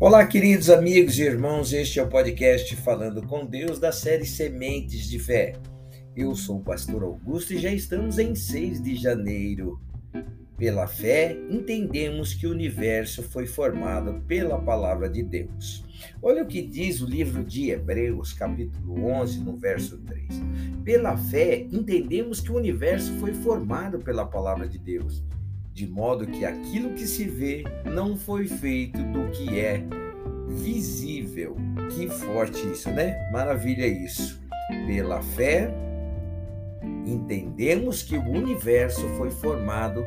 Olá, queridos amigos e irmãos, este é o podcast Falando com Deus da série Sementes de Fé. Eu sou o pastor Augusto e já estamos em 6 de janeiro. Pela fé, entendemos que o universo foi formado pela palavra de Deus. Olha o que diz o livro de Hebreus, capítulo 11, no verso 3. Pela fé, entendemos que o universo foi formado pela palavra de Deus de modo que aquilo que se vê não foi feito do que é visível. Que forte isso, né? Maravilha isso. Pela fé, entendemos que o universo foi formado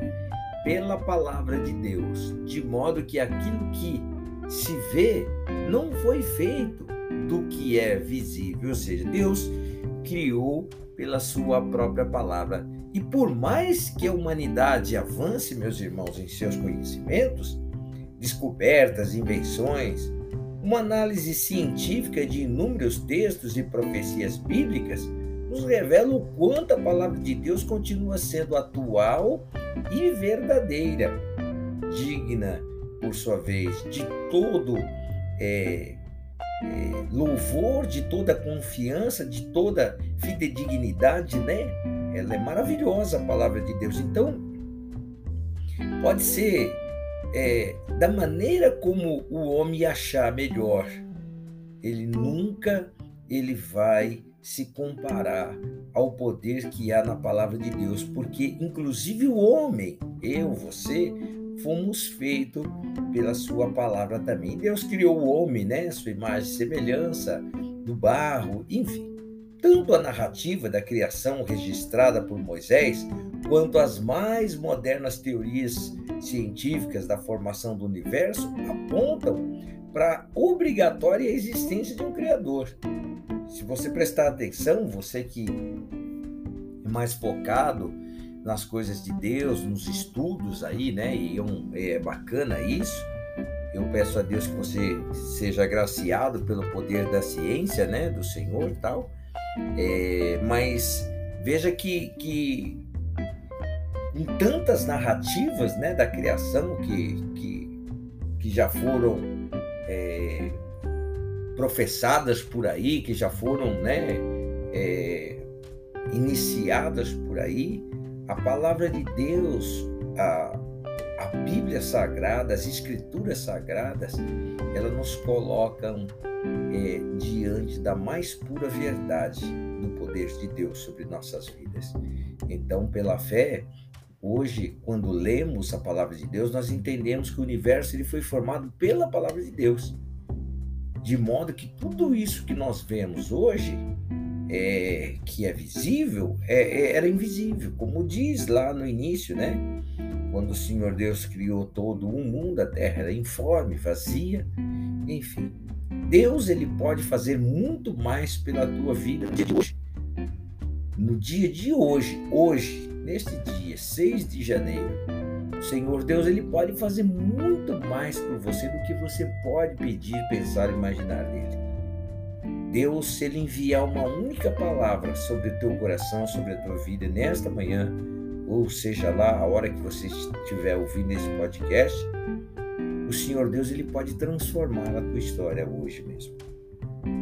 pela palavra de Deus, de modo que aquilo que se vê não foi feito do que é visível, ou seja, Deus criou pela sua própria palavra e por mais que a humanidade avance, meus irmãos, em seus conhecimentos, descobertas, invenções, uma análise científica de inúmeros textos e profecias bíblicas nos revela o quanto a palavra de Deus continua sendo atual e verdadeira, digna, por sua vez, de todo é, é, louvor, de toda confiança, de toda fidedignidade, né? Ela é maravilhosa a palavra de Deus. Então, pode ser é, da maneira como o homem achar melhor, ele nunca ele vai se comparar ao poder que há na palavra de Deus, porque inclusive o homem, eu, você, fomos feitos pela sua palavra também. Deus criou o homem, né, sua imagem e semelhança, do barro, enfim. Tanto a narrativa da criação registrada por Moisés, quanto as mais modernas teorias científicas da formação do universo apontam para a obrigatória existência de um Criador. Se você prestar atenção, você que é mais focado nas coisas de Deus, nos estudos aí, né? E é, é bacana isso. Eu peço a Deus que você seja agraciado pelo poder da ciência, né? Do Senhor tal é, mas veja que, que em tantas narrativas né, da criação que, que, que já foram é, professadas por aí, que já foram né, é, iniciadas por aí, a palavra de Deus, a, a Bíblia Sagrada, as Escrituras Sagradas, elas nos colocam é, diante da mais pura verdade do poder de Deus sobre nossas vidas. Então, pela fé, hoje, quando lemos a palavra de Deus, nós entendemos que o universo ele foi formado pela palavra de Deus. De modo que tudo isso que nós vemos hoje, é, que é visível, é, é, era invisível, como diz lá no início, né? Quando o Senhor Deus criou todo o mundo, a terra era informe, vazia, enfim. Deus ele pode fazer muito mais pela tua vida no dia de hoje. No dia de hoje, hoje, neste dia, 6 de janeiro, o Senhor Deus ele pode fazer muito mais por você do que você pode pedir, pensar, imaginar dele. Deus, se ele enviar uma única palavra sobre o teu coração, sobre a tua vida nesta manhã, ou seja lá a hora que você estiver ouvindo esse podcast, o Senhor Deus ele pode transformar a tua história hoje mesmo.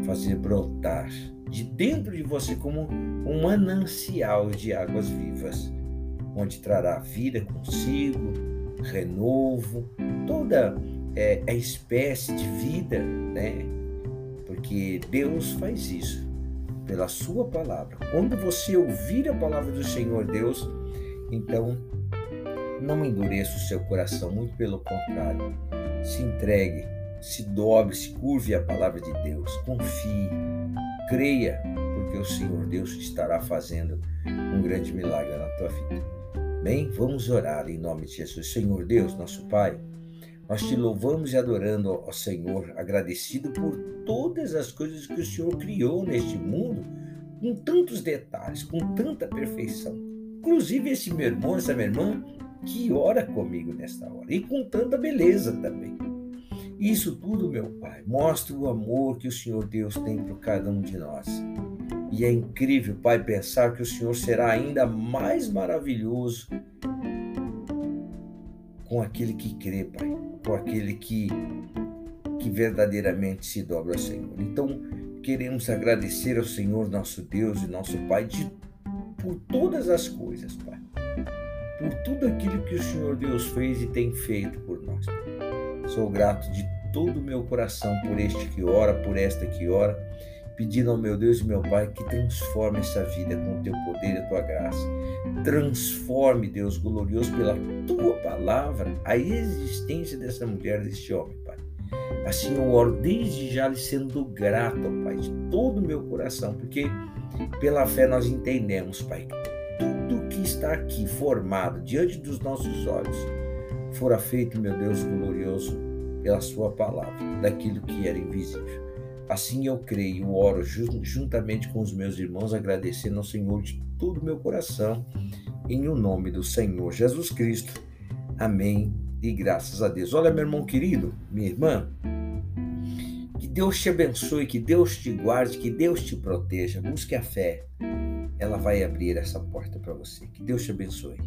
Fazer brotar de dentro de você como um manancial de águas vivas, onde trará vida consigo, renovo, toda é, a espécie de vida, né? Porque Deus faz isso pela sua palavra. Quando você ouvir a palavra do Senhor Deus, então não endureça o seu coração, muito pelo contrário se entregue, se dobre, se curve à palavra de Deus, confie, creia, porque o Senhor Deus estará fazendo um grande milagre na tua vida. Bem, vamos orar em nome de Jesus. Senhor Deus, nosso Pai, nós te louvamos e adorando ao Senhor, agradecido por todas as coisas que o Senhor criou neste mundo, com tantos detalhes, com tanta perfeição. Inclusive esse meu irmão, essa minha irmã, que ora comigo nesta hora e com tanta beleza também. Isso tudo, meu Pai, mostra o amor que o Senhor Deus tem por cada um de nós. E é incrível, Pai, pensar que o Senhor será ainda mais maravilhoso com aquele que crê, Pai, com aquele que que verdadeiramente se dobra ao Senhor. Então, queremos agradecer ao Senhor, nosso Deus e nosso Pai, de, por todas as coisas, Pai. Por tudo aquilo que o Senhor Deus fez e tem feito por nós. Sou grato de todo o meu coração por este que ora, por esta que ora pedindo ao meu Deus e meu Pai que transforme essa vida com o teu poder e a tua graça. Transforme, Deus glorioso, pela tua palavra, a existência dessa mulher, deste homem, Pai. Assim eu oro desde já lhe sendo grato, Pai, de todo o meu coração, porque pela fé nós entendemos, Pai, está aqui formado diante dos nossos olhos fora feito, meu Deus glorioso, pela Sua palavra, daquilo que era invisível. Assim eu creio, oro juntamente com os meus irmãos, agradecendo ao Senhor de todo o meu coração, em o nome do Senhor Jesus Cristo. Amém e graças a Deus. Olha, meu irmão querido, minha irmã, que Deus te abençoe, que Deus te guarde, que Deus te proteja. Busque a fé, ela vai abrir essa porta para você. Que Deus te abençoe.